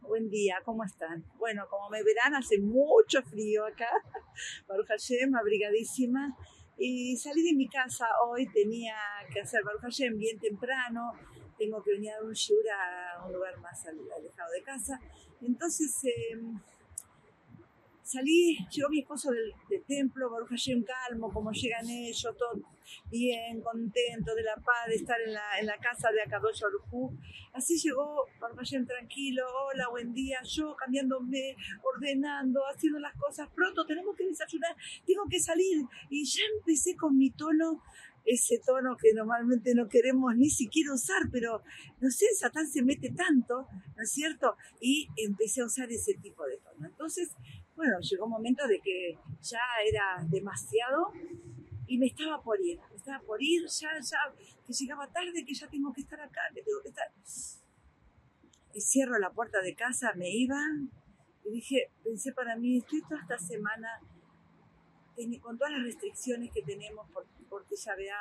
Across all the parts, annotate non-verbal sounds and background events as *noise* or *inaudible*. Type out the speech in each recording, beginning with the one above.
Buen día, ¿cómo están? Bueno, como me verán, hace mucho frío acá, *laughs* Baruch Hashem, abrigadísima, y salí de mi casa hoy, tenía que hacer Baruch Hashem bien temprano, tengo que venir a un shiur a un lugar más alejado de casa, entonces... Eh, salí, llegó mi esposo del, templo, Baruch Hashem calmo, como llegan ellos, todo bien, contento de la paz, de estar en la, en la casa de Akadosh Baruj Así llegó Baruch Hashem tranquilo, hola, buen día, yo cambiándome, ordenando, haciendo las cosas, pronto tenemos que desayunar, tengo que salir. Y ya empecé con mi tono ese tono que normalmente no queremos ni siquiera usar, pero no sé, Satán se mete tanto, ¿no es cierto? Y empecé a usar ese tipo de tono. Entonces, bueno, llegó un momento de que ya era demasiado y me estaba por ir, me estaba por ir, ya, ya, que llegaba tarde, que ya tengo que estar acá, que tengo que estar. Y cierro la puerta de casa, me iba y dije, pensé para mí, estoy toda esta semana con todas las restricciones que tenemos por, porque ya vea,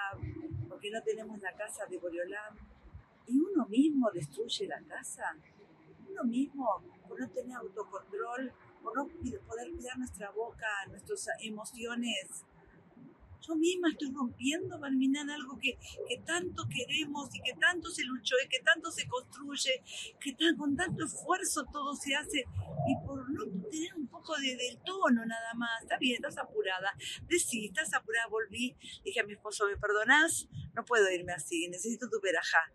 porque no tenemos la casa de Boreolam, y uno mismo destruye la casa, uno mismo por no tener autocontrol, por no poder cuidar nuestra boca, nuestras emociones. Yo misma estoy rompiendo, Malminan, algo que, que, tanto queremos y que tanto se luchó y que tanto se construye, que tan, con tanto esfuerzo todo se hace y por no tener un poco de, del tono nada más, está bien, estás apurada, decí, estás apurada, volví, dije a mi esposo, ¿me perdonás? No puedo irme así, necesito tu verajá.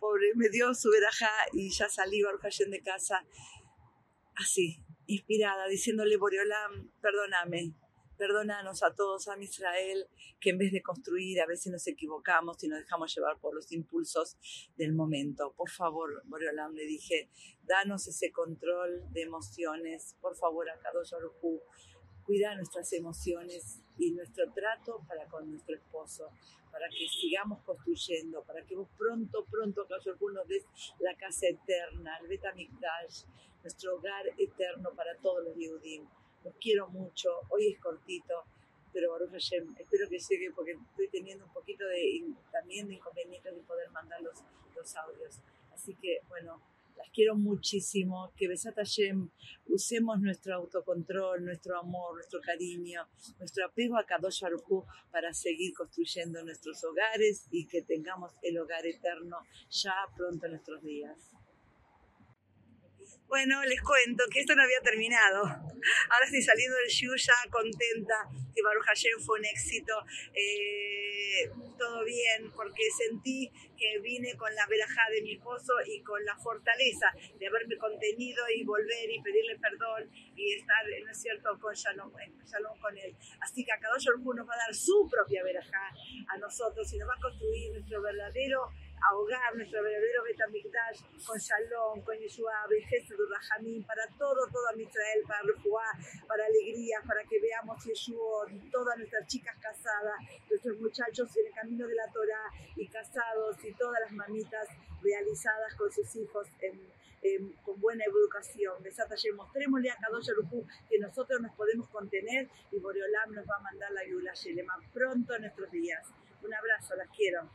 Pobre, me dio su verajá y ya salí, Baruch de casa así, inspirada, diciéndole, Boreolam, perdóname, perdónanos a todos, a Israel, que en vez de construir a veces nos equivocamos y nos dejamos llevar por los impulsos del momento. Por favor, Boreolam, le dije, danos ese control de emociones, por favor, a Kadosh cuida nuestras emociones y nuestro trato para con nuestro esposo, para que sigamos construyendo, para que vos pronto, pronto, Arujú, nos des la casa eterna, el Betamikdash, nuestro hogar eterno para todos los Yehudim. Los quiero mucho, hoy es cortito, pero Baruch Hashem, espero que llegue porque estoy teniendo un poquito de, también de inconvenientes de poder mandar los, los audios. Así que, bueno, quiero muchísimo, que Besat Hashem usemos nuestro autocontrol, nuestro amor, nuestro cariño, nuestro apego a Kadosh para seguir construyendo nuestros hogares y que tengamos el hogar eterno ya pronto en nuestros días. Bueno, les cuento que esto no había terminado. Ahora estoy saliendo del Shu ya contenta, que Baruch Hashem fue un éxito, eh, todo bien, porque sentí que vine con la verajá de mi esposo y con la fortaleza de haberme contenido y volver y pedirle perdón y estar, ¿no es cierto?, con Shalom, Shalom con él. Así que a cada nos va a dar su propia verajá a nosotros y nos va a construir nuestro verdadero ahogar nuestro verdadero Betamikdash con Shalom, con Yeshua, Vejez, Rahamim, para todo, todo Israel, para Refuá, para alegría, para que veamos Yeshua, todas nuestras chicas casadas, nuestros muchachos en el camino de la Torah y casados y todas las mamitas realizadas con sus hijos con buena educación. mostrémosle a Kadosh Arujú que nosotros nos podemos contener y Boreolam nos va a mandar la Yula Shelema pronto en nuestros días. Un abrazo, las quiero.